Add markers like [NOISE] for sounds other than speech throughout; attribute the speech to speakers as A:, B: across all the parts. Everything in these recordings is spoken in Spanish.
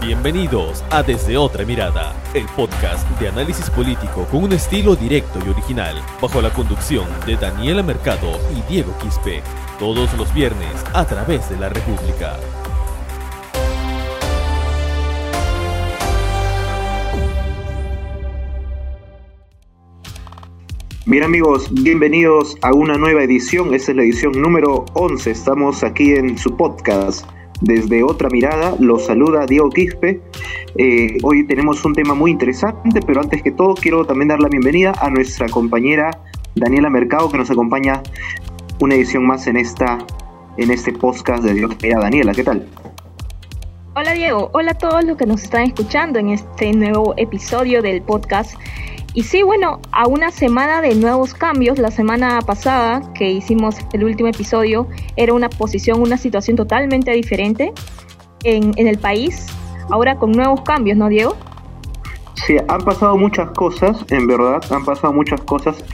A: Bienvenidos a Desde Otra Mirada, el podcast de análisis político con un estilo directo y original, bajo la conducción de Daniela Mercado y Diego Quispe, todos los viernes a través de la República.
B: Bien amigos, bienvenidos a una nueva edición, esta es la edición número 11, estamos aquí en su podcast desde otra mirada, los saluda Diego Quispe. Eh, hoy tenemos un tema muy interesante, pero antes que todo quiero también dar la bienvenida a nuestra compañera Daniela Mercado, que nos acompaña una edición más en, esta, en este podcast de Dios. Daniela, ¿qué tal?
C: Hola Diego, hola a todos los que nos están escuchando en este nuevo episodio del podcast y sí, bueno, a una semana de nuevos cambios, la semana pasada que hicimos el último episodio, era una posición, una situación totalmente diferente en, el país, ahora con nuevos cambios, ¿no, Diego?
B: Sí, han pasado muchas cosas, en verdad, han pasado muchas cosas,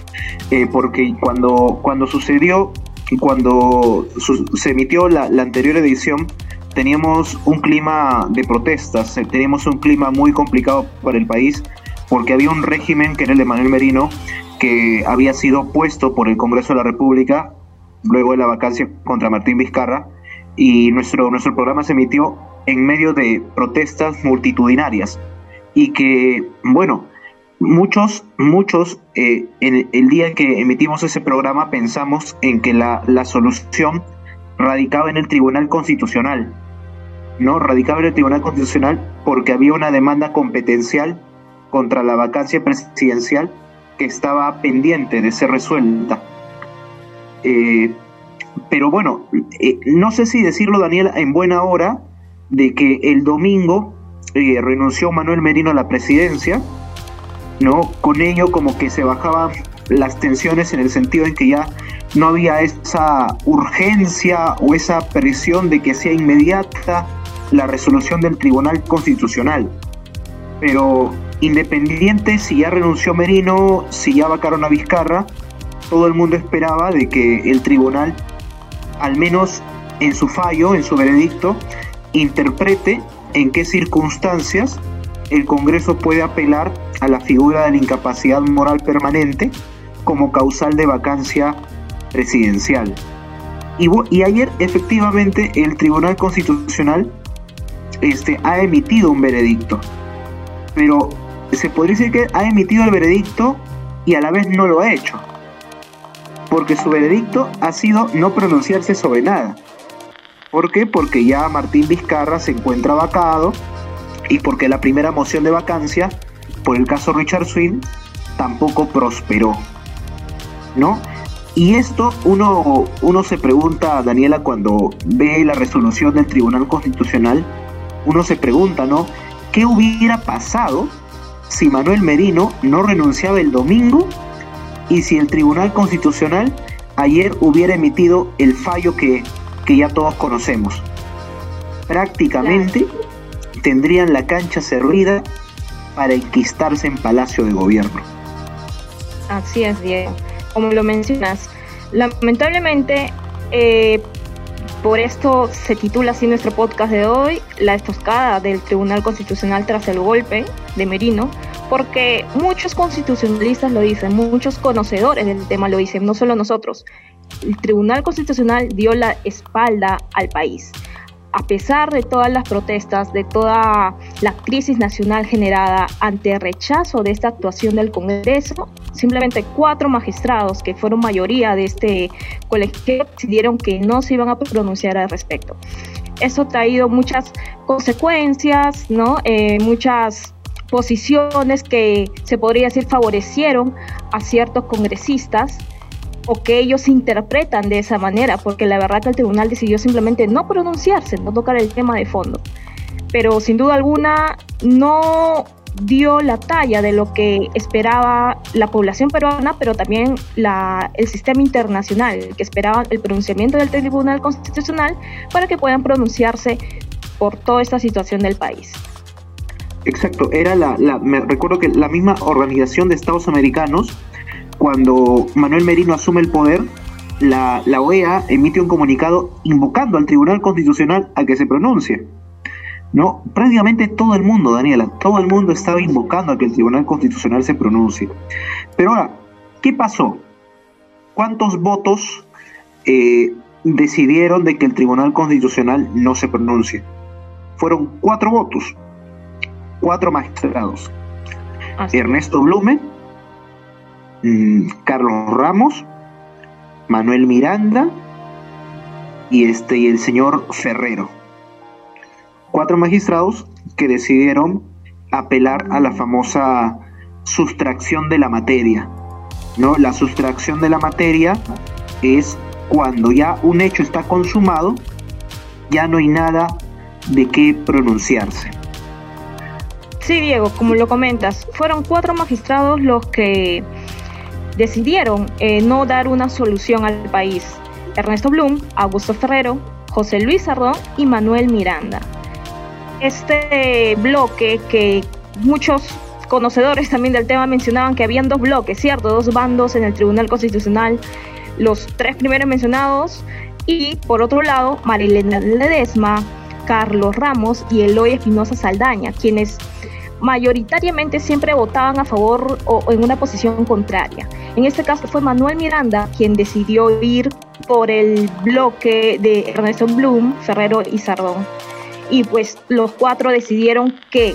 B: eh, porque cuando, cuando sucedió, cuando se emitió la, la anterior edición, teníamos un clima de protestas, eh, teníamos un clima muy complicado para el país, porque había un régimen que era el de Manuel Merino, que había sido puesto por el Congreso de la República luego de la vacancia contra Martín Vizcarra, y nuestro, nuestro programa se emitió en medio de protestas multitudinarias y que, bueno, muchos, muchos eh, el día que emitimos ese programa pensamos en que la, la solución radicaba en el Tribunal Constitucional, ¿no? Radicaba en el Tribunal Constitucional porque había una demanda competencial contra la vacancia presidencial que estaba pendiente de ser resuelta. Eh, pero bueno, eh, no sé si decirlo, Daniel, en buena hora de que el domingo eh, renunció Manuel Merino a la presidencia, ¿no? Con ello como que se bajaban las tensiones en el sentido en que ya no había esa urgencia o esa presión de que sea inmediata la resolución del Tribunal Constitucional. Pero Independiente si ya renunció Merino, si ya vacaron a Vizcarra, todo el mundo esperaba de que el tribunal, al menos en su fallo, en su veredicto, interprete en qué circunstancias el Congreso puede apelar a la figura de la incapacidad moral permanente como causal de vacancia presidencial. Y, y ayer efectivamente el Tribunal Constitucional este, ha emitido un veredicto, pero se podría decir que ha emitido el veredicto y a la vez no lo ha hecho. Porque su veredicto ha sido no pronunciarse sobre nada. ¿Por qué? Porque ya Martín Vizcarra se encuentra vacado y porque la primera moción de vacancia por el caso Richard Swin tampoco prosperó. ¿No? Y esto uno, uno se pregunta, Daniela, cuando ve la resolución del Tribunal Constitucional, uno se pregunta, ¿no? ¿Qué hubiera pasado si Manuel Merino no renunciaba el domingo y si el Tribunal Constitucional ayer hubiera emitido el fallo que, ya todos conocemos. Prácticamente tendrían la cancha servida para enquistarse en Palacio de Gobierno.
C: Así es, Diego. Como lo mencionas, lamentablemente eh, por esto se titula así nuestro podcast de hoy, La estoscada del Tribunal Constitucional tras el golpe de Merino, porque muchos constitucionalistas lo dicen, muchos conocedores del tema lo dicen, no solo nosotros. El Tribunal Constitucional dio la espalda al país a pesar de todas las protestas, de toda la crisis nacional generada ante el rechazo de esta actuación del Congreso, simplemente cuatro magistrados, que fueron mayoría de este colegio, decidieron que no se iban a pronunciar al respecto. Eso ha traído muchas consecuencias, ¿no? Eh, muchas posiciones que se podría decir favorecieron a ciertos congresistas o que ellos interpretan de esa manera, porque la verdad que el tribunal decidió simplemente no pronunciarse, no tocar el tema de fondo. Pero sin duda alguna no dio la talla de lo que esperaba la población peruana, pero también la, el sistema internacional, que esperaba el pronunciamiento del Tribunal Constitucional para que puedan pronunciarse por toda esta situación del país.
B: Exacto, era la, la me recuerdo que la misma Organización de Estados Americanos cuando Manuel Merino asume el poder, la, OEA emite un comunicado invocando al Tribunal Constitucional a que se pronuncie. ¿no? Prácticamente todo el mundo, Daniela, todo el mundo estaba invocando a que el Tribunal Constitucional se pronuncie. Pero ahora, ¿qué pasó? ¿Cuántos votos eh, decidieron de que el Tribunal Constitucional no se pronuncie? Fueron cuatro votos, cuatro magistrados. Ernesto Blume, mm, Carlos Ramos, Manuel Miranda y, este, y el señor Ferrero. Cuatro magistrados que decidieron apelar a la famosa sustracción de la materia. ¿no? La sustracción de la materia es cuando ya un hecho está consumado, ya no hay nada de qué pronunciarse.
C: Sí, Diego, como lo comentas, fueron cuatro magistrados los que decidieron eh, no dar una solución al país. Ernesto Blum, Augusto Ferrero, José Luis Sardón y Manuel Miranda. Este bloque que muchos conocedores también del tema mencionaban que habían dos bloques, ¿cierto? Dos bandos en el Tribunal Constitucional, los tres primeros mencionados y por otro lado Marilena Ledesma, Carlos Ramos y Eloy Espinosa Saldaña, quienes mayoritariamente siempre votaban a favor o en una posición contraria. En este caso fue Manuel Miranda quien decidió ir por el bloque de Ernesto Blum, Ferrero y Sardón. Y pues los cuatro decidieron que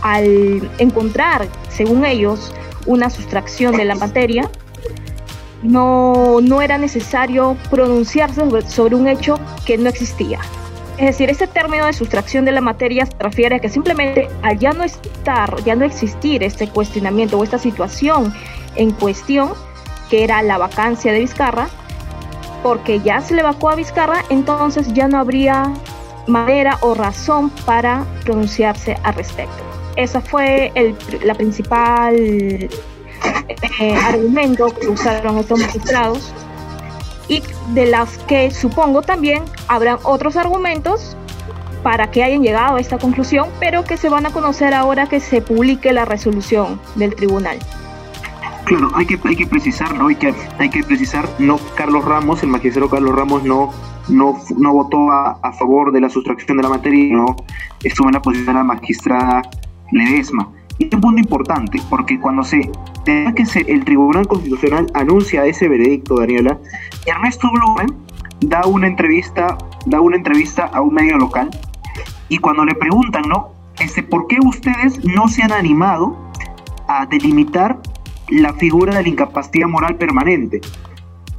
C: al encontrar, según ellos, una sustracción de la materia, no, no era necesario pronunciarse sobre un hecho que no existía. Es decir, este término de sustracción de la materia se refiere a que simplemente al ya no estar, ya no existir este cuestionamiento o esta situación en cuestión, que era la vacancia de Vizcarra, porque ya se le evacuó a Vizcarra, entonces ya no habría manera o razón para pronunciarse al respecto. Ese fue el la principal eh, argumento que usaron estos magistrados y de las que supongo también habrán otros argumentos para que hayan llegado a esta conclusión, pero que se van a conocer ahora que se publique la resolución del tribunal.
B: Claro, hay que, hay que precisar, ¿no? Hay que, hay que precisar, no Carlos Ramos, el magistrado Carlos Ramos no, no, no votó a, a favor de la sustracción de la materia, no estuvo en la posición de la magistrada Ledesma. Y es un punto importante, porque cuando se que el Tribunal Constitucional anuncia ese veredicto, Daniela, Ernesto Blumen da una entrevista, da una entrevista a un medio local y cuando le preguntan, ¿no? Este, ¿por qué ustedes no se han animado a delimitar la figura de la incapacidad moral permanente?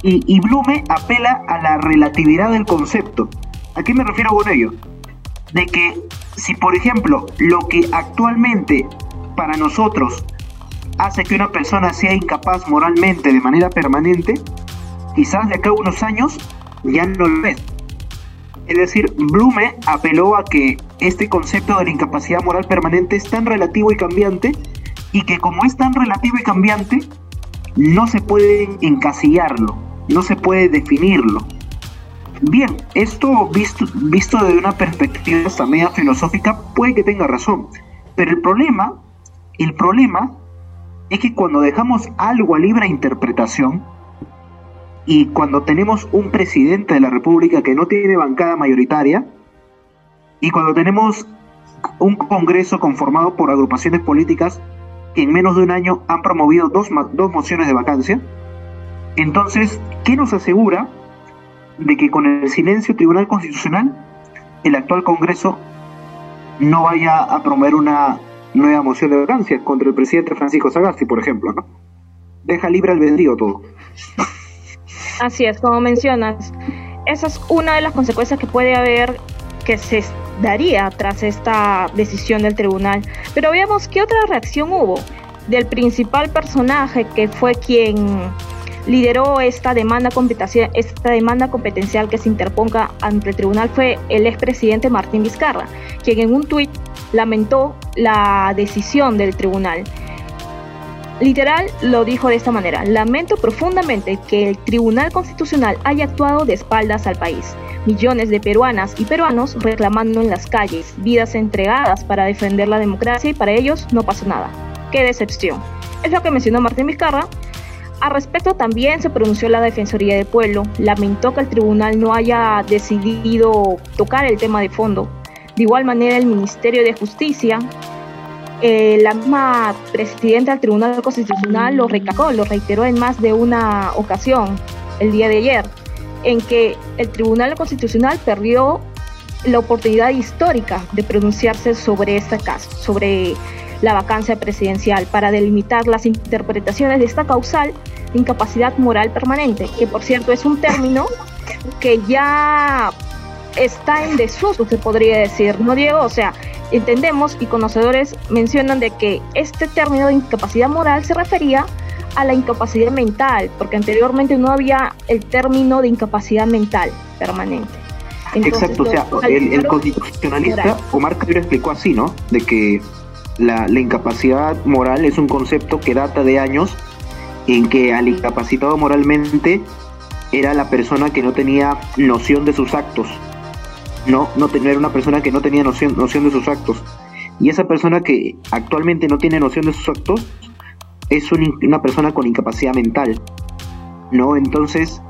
B: Y, y Blume apela a la relatividad del concepto. ¿A qué me refiero con ello? De que si, por ejemplo, lo que actualmente para nosotros hace que una persona sea incapaz moralmente de manera permanente, quizás de acá a unos años ya no lo es. Es decir, Blume apeló a que este concepto de la incapacidad moral permanente es tan relativo y cambiante y que como es tan relativo y cambiante, no se puede encasillarlo, no se puede definirlo. Bien, esto visto, visto desde una perspectiva hasta media filosófica puede que tenga razón, pero el problema el problema es que cuando dejamos algo a libre interpretación y cuando tenemos un presidente de la República que no tiene bancada mayoritaria y cuando tenemos un Congreso conformado por agrupaciones políticas que en menos de un año han promovido dos, dos mociones de vacancia, entonces, ¿qué nos asegura de que con el silencio Tribunal Constitucional el actual Congreso no vaya a promover una nueva moción de vacancia contra el presidente Francisco Sagasti, por ejemplo, ¿no? Deja libre albedrío todo.
C: Así es, como mencionas, esa es una de las consecuencias que puede haber que se daría tras esta decisión del tribunal. Pero veamos qué otra reacción hubo del principal personaje que fue quien lideró esta demanda competencial, esta demanda competencial que se interponga ante el tribunal fue el expresidente Martín Vizcarra, quien en un tuit lamentó la decisión del tribunal. Literal lo dijo de esta manera, lamento profundamente que el Tribunal Constitucional haya actuado de espaldas al país. Millones de peruanas y peruanos reclamando en las calles, vidas entregadas para defender la democracia y para ellos no pasó nada. ¡Qué decepción! Es lo que mencionó Martín Vizcarra. Al respecto también se pronunció la Defensoría del Pueblo, lamentó que el tribunal no haya decidido tocar el tema de fondo, De igual manera, el Ministerio de Justicia, eh, la misma presidenta del Tribunal Constitucional lo recalcó, lo reiteró en más de una ocasión el día de ayer, en que el Tribunal Constitucional perdió la oportunidad histórica de pronunciarse sobre este caso, sobre la vacancia presidencial, para delimitar las interpretaciones de esta causal de incapacidad moral permanente, que por cierto es un término que ya está en desuso, se podría decir, ¿no, Diego? O sea, entendemos y conocedores mencionan de que este término de incapacidad moral se refería a la incapacidad mental, porque anteriormente no había el término de incapacidad mental permanente.
B: Exacto, o sea, el, constitucionalista Omar Cabrera explicó así, ¿no? De que la, la, incapacidad moral es un concepto que data de años en que al incapacitado moralmente era la persona que no tenía noción de sus actos. No, no era una persona que no tenía noción, noción de sus actos. Y esa persona que actualmente no tiene noción de sus actos es una persona con incapacidad mental. ¿No? Entonces,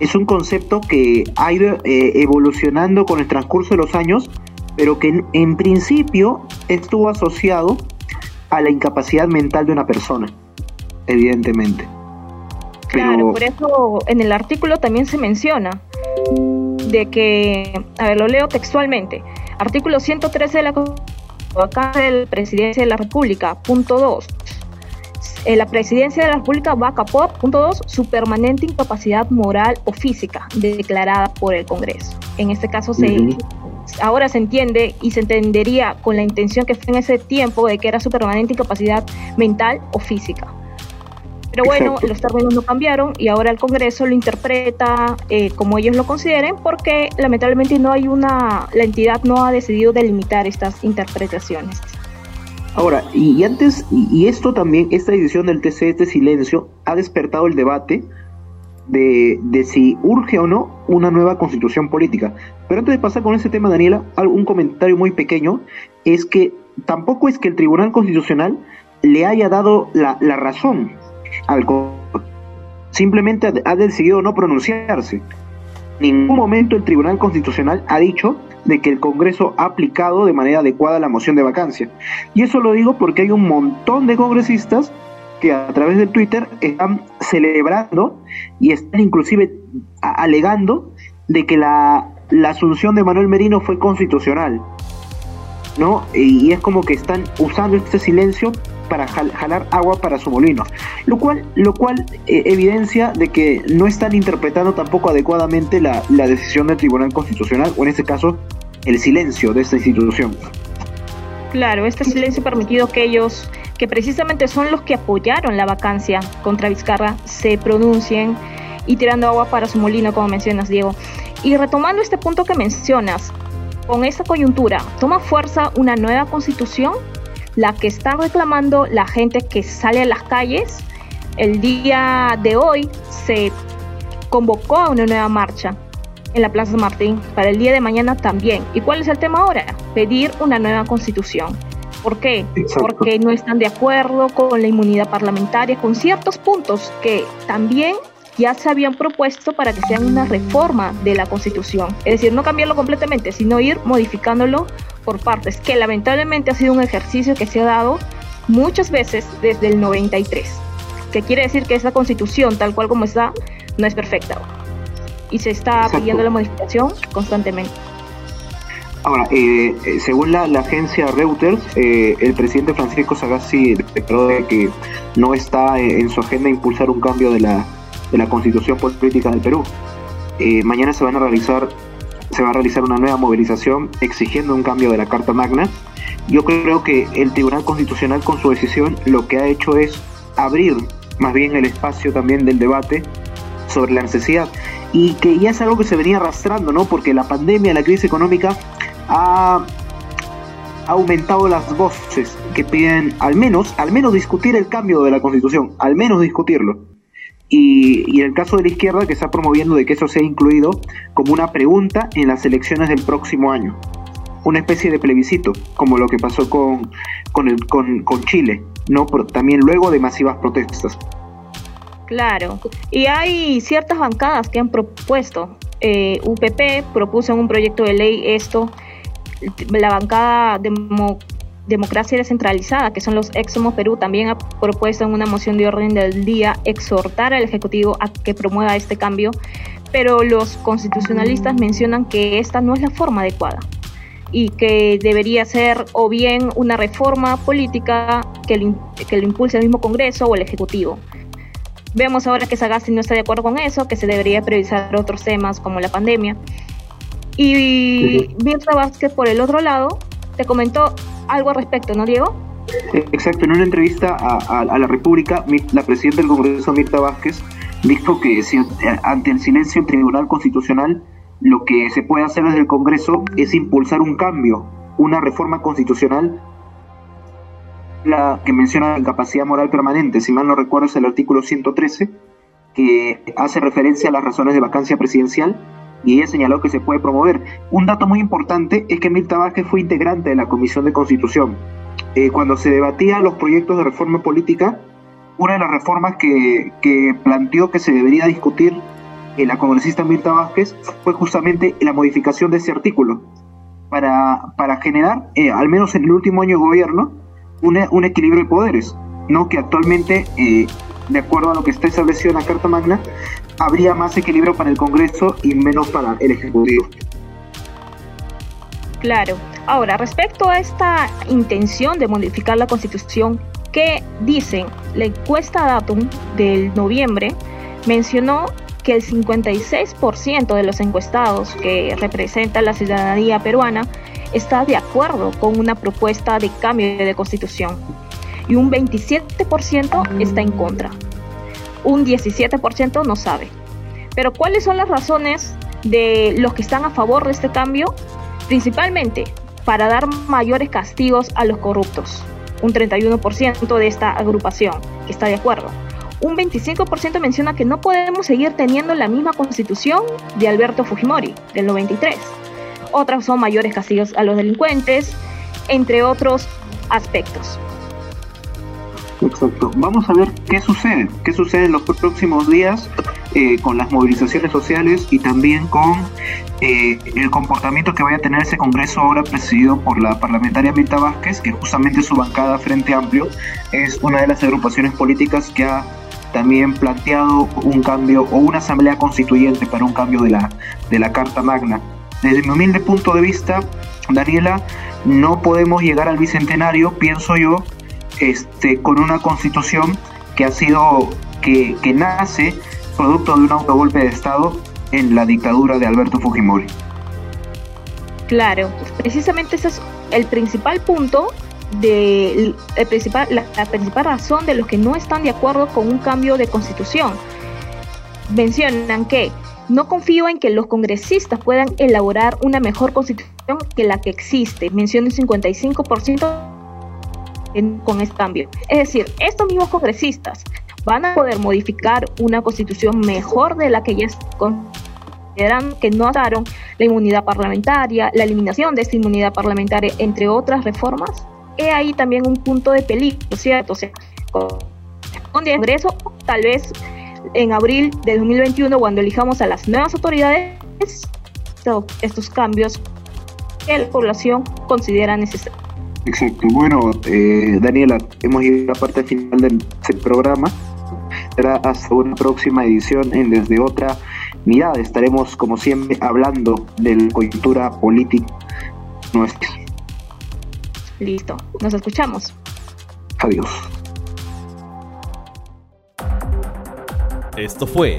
B: es un concepto que ha ido eh, evolucionando con el transcurso de los años, pero que en, principio estuvo asociado a la incapacidad mental de una persona, evidentemente.
C: Claro, por eso en el artículo también se menciona de que, a ver, lo leo textualmente, artículo 113 de la Constitución del Presidencia de la República, punto 2, eh, la presidencia de la República va a capor, punto 2, su permanente incapacidad moral o física declarada por el Congreso. En este caso se, ahora se entiende y se entendería con la intención que fue en ese tiempo de que era su permanente incapacidad mental o física. Pero bueno, [LAUGHS] los términos no cambiaron y ahora el Congreso lo interpreta eh, como ellos lo consideren porque lamentablemente no hay una, la entidad no ha decidido delimitar estas interpretaciones.
B: Ahora, y, antes, y, esto también, esta decisión del TC, este silencio, ha despertado el debate de, de, si urge o no una nueva constitución política. Pero antes de pasar con ese tema, Daniela, un comentario muy pequeño es que tampoco es que el Tribunal Constitucional le haya dado la, la razón simplemente ha decidido no pronunciarse. En ningún momento el Tribunal Constitucional ha dicho de que el Congreso ha aplicado de manera adecuada la moción de vacancia. Y eso lo digo porque hay un montón de congresistas que a través de Twitter están celebrando y están inclusive alegando de que la, la asunción de Manuel Merino fue constitucional. ¿no? Y es como que están usando este silencio para jalar agua para su molino, lo cual, lo cual eh, evidencia de que no están interpretando tampoco adecuadamente la, la decisión del Tribunal Constitucional, o en este caso, el silencio de esta institución.
C: Claro, este silencio permitido que ellos, que precisamente son los que apoyaron la vacancia contra Vizcarra, se pronuncien y tirando agua para su molino, como mencionas, Diego. Y retomando este punto que mencionas, con esta coyuntura, ¿toma fuerza una nueva constitución? La que está reclamando la gente que sale a las calles. El día de hoy se convocó a una nueva marcha en la Plaza Martín para el día de mañana también. ¿Y cuál es el tema ahora? Pedir una nueva constitución. ¿Por qué? Porque no están de acuerdo con la inmunidad parlamentaria, con ciertos puntos que también ya se habían propuesto para que sean una reforma de la Constitución. Es decir, no cambiarlo completamente, sino ir modificándolo por partes, que lamentablemente ha sido un ejercicio que se ha dado muchas veces desde el 93, que quiere decir que esa Constitución, tal cual como está, no es perfecta. Y se está pidiendo la modificación constantemente.
B: Ahora, eh, eh, según la, agencia Reuters, eh, el presidente Francisco Sagasti declaró que no está en su agenda impulsar un cambio de la de la Constitución Política del Perú. Eh, mañana se van a realizar se va a realizar una nueva movilización exigiendo un cambio de la Carta Magna. Yo creo que el Tribunal Constitucional con su decisión lo que ha hecho es abrir más bien el espacio también del debate sobre la necesidad y que ya es algo que se venía arrastrando, ¿no? Porque la pandemia, la crisis económica ha aumentado las voces que piden al menos, al menos discutir el cambio de la Constitución, al menos discutirlo. Y, en el caso de la izquierda que está promoviendo de que eso sea incluido como una pregunta en las elecciones del próximo año. Una especie de plebiscito, como lo que pasó con, con, el, con, Chile, ¿no? Pero también luego de masivas protestas.
C: Claro, y hay ciertas bancadas que han propuesto. Eh, UPP propuso en un proyecto de ley esto la bancada Democracia Descentralizada, que son los ex Perú, también ha propuesto en una moción de orden del día exhortar al Ejecutivo a que promueva este cambio, pero los constitucionalistas mencionan que esta no es la forma adecuada y que debería ser o bien una reforma política que lo, que lo impulse el mismo Congreso o el Ejecutivo. Vemos ahora que Sagasti no está de acuerdo con eso, que se debería priorizar otros temas como la pandemia. Y Mirta Vázquez, por el otro lado, te comentó algo al respecto, ¿no, Diego?
B: Exacto, en una entrevista a, la República, la presidenta del Congreso, Mirta Vázquez, dijo que si, ante el silencio del Tribunal Constitucional, lo que se puede hacer desde el Congreso es impulsar un cambio, una reforma constitucional la que menciona la incapacidad moral permanente, si mal no recuerdo es el artículo 113, que hace referencia a las razones de vacancia presidencial y ella señaló que se puede promover. Un dato muy importante es que Mirta Vázquez fue integrante de la Comisión de Constitución. Eh, cuando se debatían los proyectos de reforma política, una de las reformas que, que planteó que se debería discutir en la congresista Mirta Vázquez fue justamente la modificación de ese artículo para, para generar, eh, al menos en el último año de gobierno, un, equilibrio de poderes, ¿no? que actualmente, eh, de acuerdo a lo que está establecido en la Carta Magna, habría más equilibrio para el Congreso y menos para el Ejecutivo.
C: Claro. Ahora, respecto a esta intención de modificar la Constitución, que dicen? La encuesta Datum del noviembre mencionó que el 56% de los encuestados que representan la ciudadanía peruana está de acuerdo con una propuesta de cambio de constitución y un 27% está en contra. Un 17% no sabe. Pero ¿cuáles son las razones de los que están a favor de este cambio? Principalmente para dar mayores castigos a los corruptos. Un 31% de esta agrupación está de acuerdo. Un 25% menciona que no podemos seguir teniendo la misma constitución de Alberto Fujimori, del 93 otras son mayores castigos a los delincuentes, entre otros aspectos.
B: Exacto. Vamos a ver qué sucede, qué sucede en los próximos días eh, con las movilizaciones sociales y también con eh, el comportamiento que vaya a tener ese Congreso ahora presidido por la parlamentaria Mirta Vázquez, que justamente su bancada Frente Amplio es una de las agrupaciones políticas que ha también planteado un cambio o una asamblea constituyente para un cambio de la, de la Carta Magna. Desde mi humilde punto de vista, Daniela, no podemos llegar al bicentenario, pienso yo, este, con una constitución que ha sido, que, que nace producto de un autogolpe de Estado en la dictadura de Alberto Fujimori.
C: Claro, precisamente ese es el principal punto de el principal, la, principal razón de los que no están de acuerdo con un cambio de constitución. Mencionan que no confío en que los congresistas puedan elaborar una mejor constitución que la que existe. Menciono un 55% con este cambio. Es decir, estos mismos congresistas van a poder modificar una constitución mejor de la que ya consideran que no daron la inmunidad parlamentaria, la eliminación de esta inmunidad parlamentaria, entre otras reformas. He ahí también un punto de peligro, ¿cierto? O sea, con el Congreso, tal vez en abril de 2021, cuando elijamos a las nuevas autoridades, estos cambios que la población considera necesarios.
B: Exacto. Bueno, eh, Daniela, hemos llegado a la parte final del, programa. Será hasta una próxima edición en Desde Otra Mirada. Estaremos, como siempre, hablando de la coyuntura política nuestra.
C: Listo. Nos escuchamos.
B: Adiós.
A: Esto fue